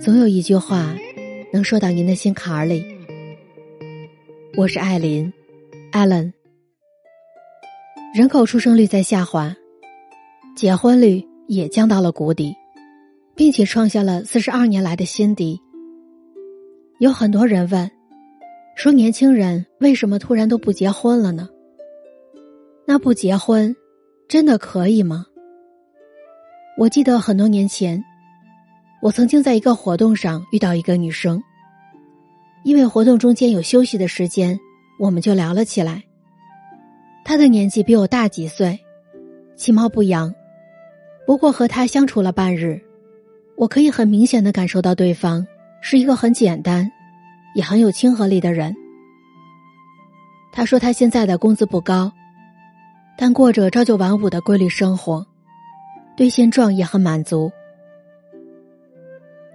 总有一句话能说到您的心坎儿里。我是艾琳，Allen。人口出生率在下滑，结婚率也降到了谷底，并且创下了四十二年来的新低。有很多人问，说年轻人为什么突然都不结婚了呢？那不结婚，真的可以吗？我记得很多年前，我曾经在一个活动上遇到一个女生。因为活动中间有休息的时间，我们就聊了起来。她的年纪比我大几岁，其貌不扬，不过和她相处了半日，我可以很明显的感受到对方是一个很简单，也很有亲和力的人。她说她现在的工资不高，但过着朝九晚五的规律生活。对现状也很满足。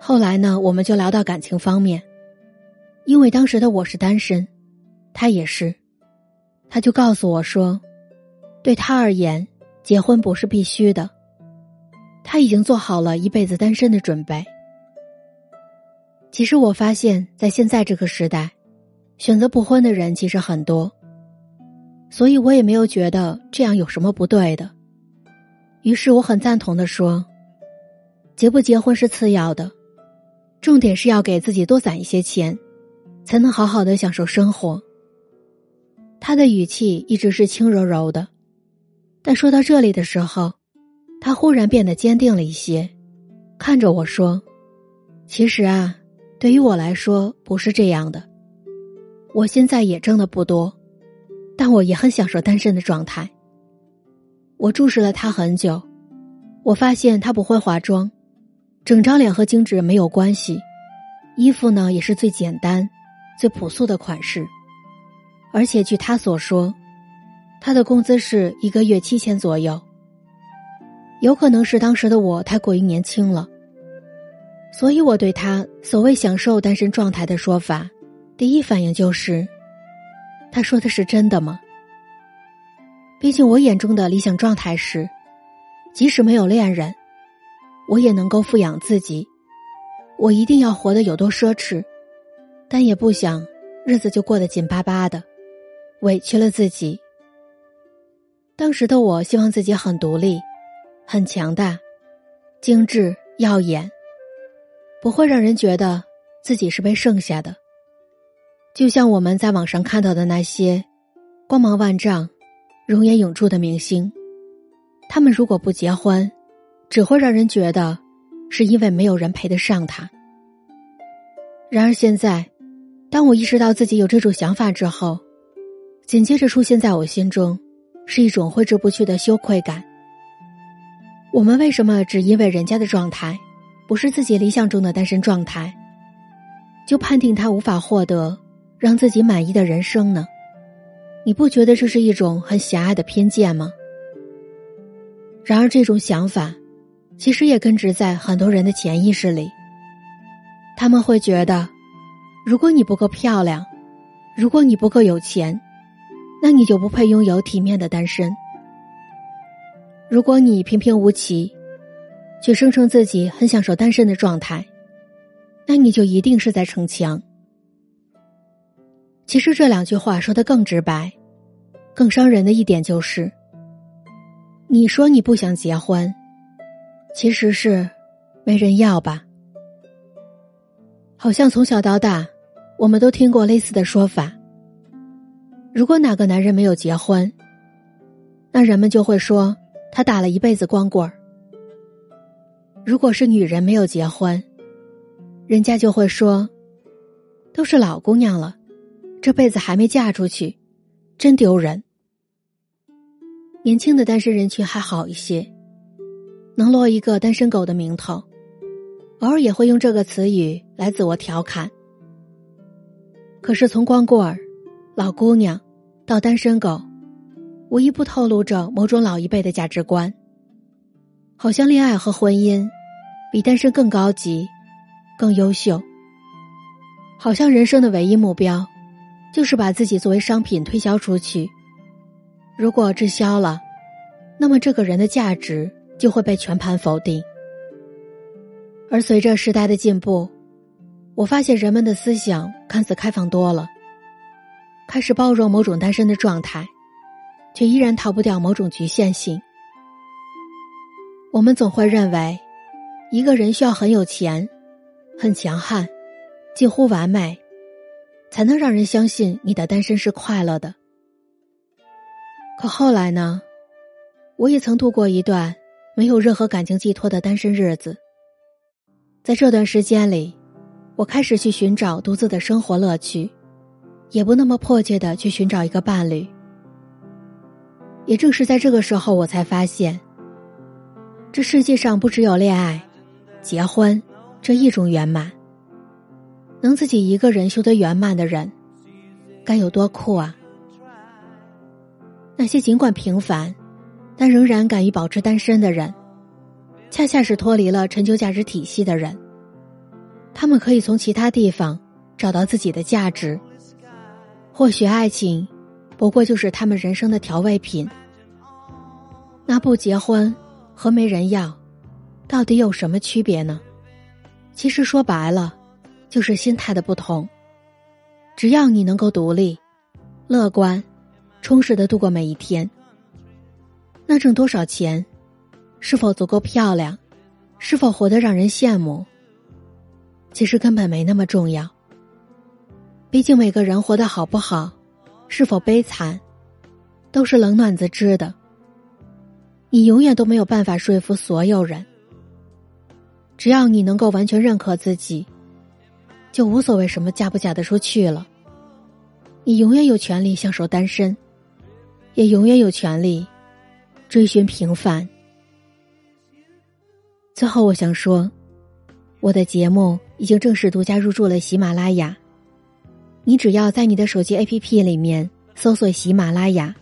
后来呢，我们就聊到感情方面，因为当时的我是单身，他也是，他就告诉我说，对他而言，结婚不是必须的，他已经做好了一辈子单身的准备。其实我发现，在现在这个时代，选择不婚的人其实很多，所以我也没有觉得这样有什么不对的。于是我很赞同的说：“结不结婚是次要的，重点是要给自己多攒一些钱，才能好好的享受生活。”他的语气一直是轻柔柔的，但说到这里的时候，他忽然变得坚定了一些，看着我说：“其实啊，对于我来说不是这样的，我现在也挣的不多，但我也很享受单身的状态。”我注视了他很久，我发现他不会化妆，整张脸和精致没有关系，衣服呢也是最简单、最朴素的款式，而且据他所说，他的工资是一个月七千左右。有可能是当时的我太过于年轻了，所以我对他所谓享受单身状态的说法，第一反应就是，他说的是真的吗？毕竟，我眼中的理想状态是，即使没有恋人，我也能够富养自己。我一定要活得有多奢侈，但也不想日子就过得紧巴巴的，委屈了自己。当时的我希望自己很独立，很强大，精致耀眼，不会让人觉得自己是被剩下的。就像我们在网上看到的那些光芒万丈。容颜永驻的明星，他们如果不结婚，只会让人觉得是因为没有人配得上他。然而现在，当我意识到自己有这种想法之后，紧接着出现在我心中是一种挥之不去的羞愧感。我们为什么只因为人家的状态不是自己理想中的单身状态，就判定他无法获得让自己满意的人生呢？你不觉得这是一种很狭隘的偏见吗？然而，这种想法其实也根植在很多人的潜意识里。他们会觉得，如果你不够漂亮，如果你不够有钱，那你就不配拥有体面的单身。如果你平平无奇，却声称自己很享受单身的状态，那你就一定是在逞强。其实这两句话说的更直白，更伤人的一点就是，你说你不想结婚，其实是没人要吧？好像从小到大，我们都听过类似的说法。如果哪个男人没有结婚，那人们就会说他打了一辈子光棍；如果是女人没有结婚，人家就会说都是老姑娘了。这辈子还没嫁出去，真丢人。年轻的单身人群还好一些，能落一个单身狗的名头，偶尔也会用这个词语来自我调侃。可是从光棍儿、老姑娘到单身狗，无一不透露着某种老一辈的价值观。好像恋爱和婚姻比单身更高级、更优秀。好像人生的唯一目标。就是把自己作为商品推销出去，如果滞销了，那么这个人的价值就会被全盘否定。而随着时代的进步，我发现人们的思想看似开放多了，开始包容某种单身的状态，却依然逃不掉某种局限性。我们总会认为，一个人需要很有钱、很强悍、近乎完美，才能让人相信你的单身是快乐的。可后来呢？我也曾度过一段没有任何感情寄托的单身日子。在这段时间里，我开始去寻找独自的生活乐趣，也不那么迫切的去寻找一个伴侣。也正是在这个时候，我才发现。这世界上不只有恋爱、结婚这一种圆满。能自己一个人修得圆满的人，该有多酷啊！那些尽管平凡，但仍然敢于保持单身的人，恰恰是脱离了陈旧价值体系的人。他们可以从其他地方找到自己的价值。或许爱情，不过就是他们人生的调味品。那不结婚。和没人要，到底有什么区别呢？其实说白了，就是心态的不同。只要你能够独立、乐观、充实的度过每一天，那挣多少钱，是否足够漂亮，是否活得让人羡慕，其实根本没那么重要。毕竟每个人活得好不好，是否悲惨，都是冷暖自知的。你永远都没有办法说服所有人。只要你能够完全认可自己，就无所谓什么嫁不嫁得出去了。你永远有权利享受单身，也永远有权利追寻平凡。最后，我想说，我的节目已经正式独家入驻了喜马拉雅。你只要在你的手机 APP 里面搜索喜马拉雅。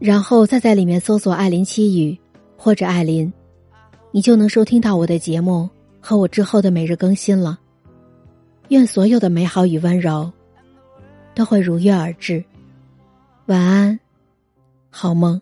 然后再在里面搜索“艾琳七语”或者“艾琳”，你就能收听到我的节目和我之后的每日更新了。愿所有的美好与温柔都会如约而至。晚安，好梦。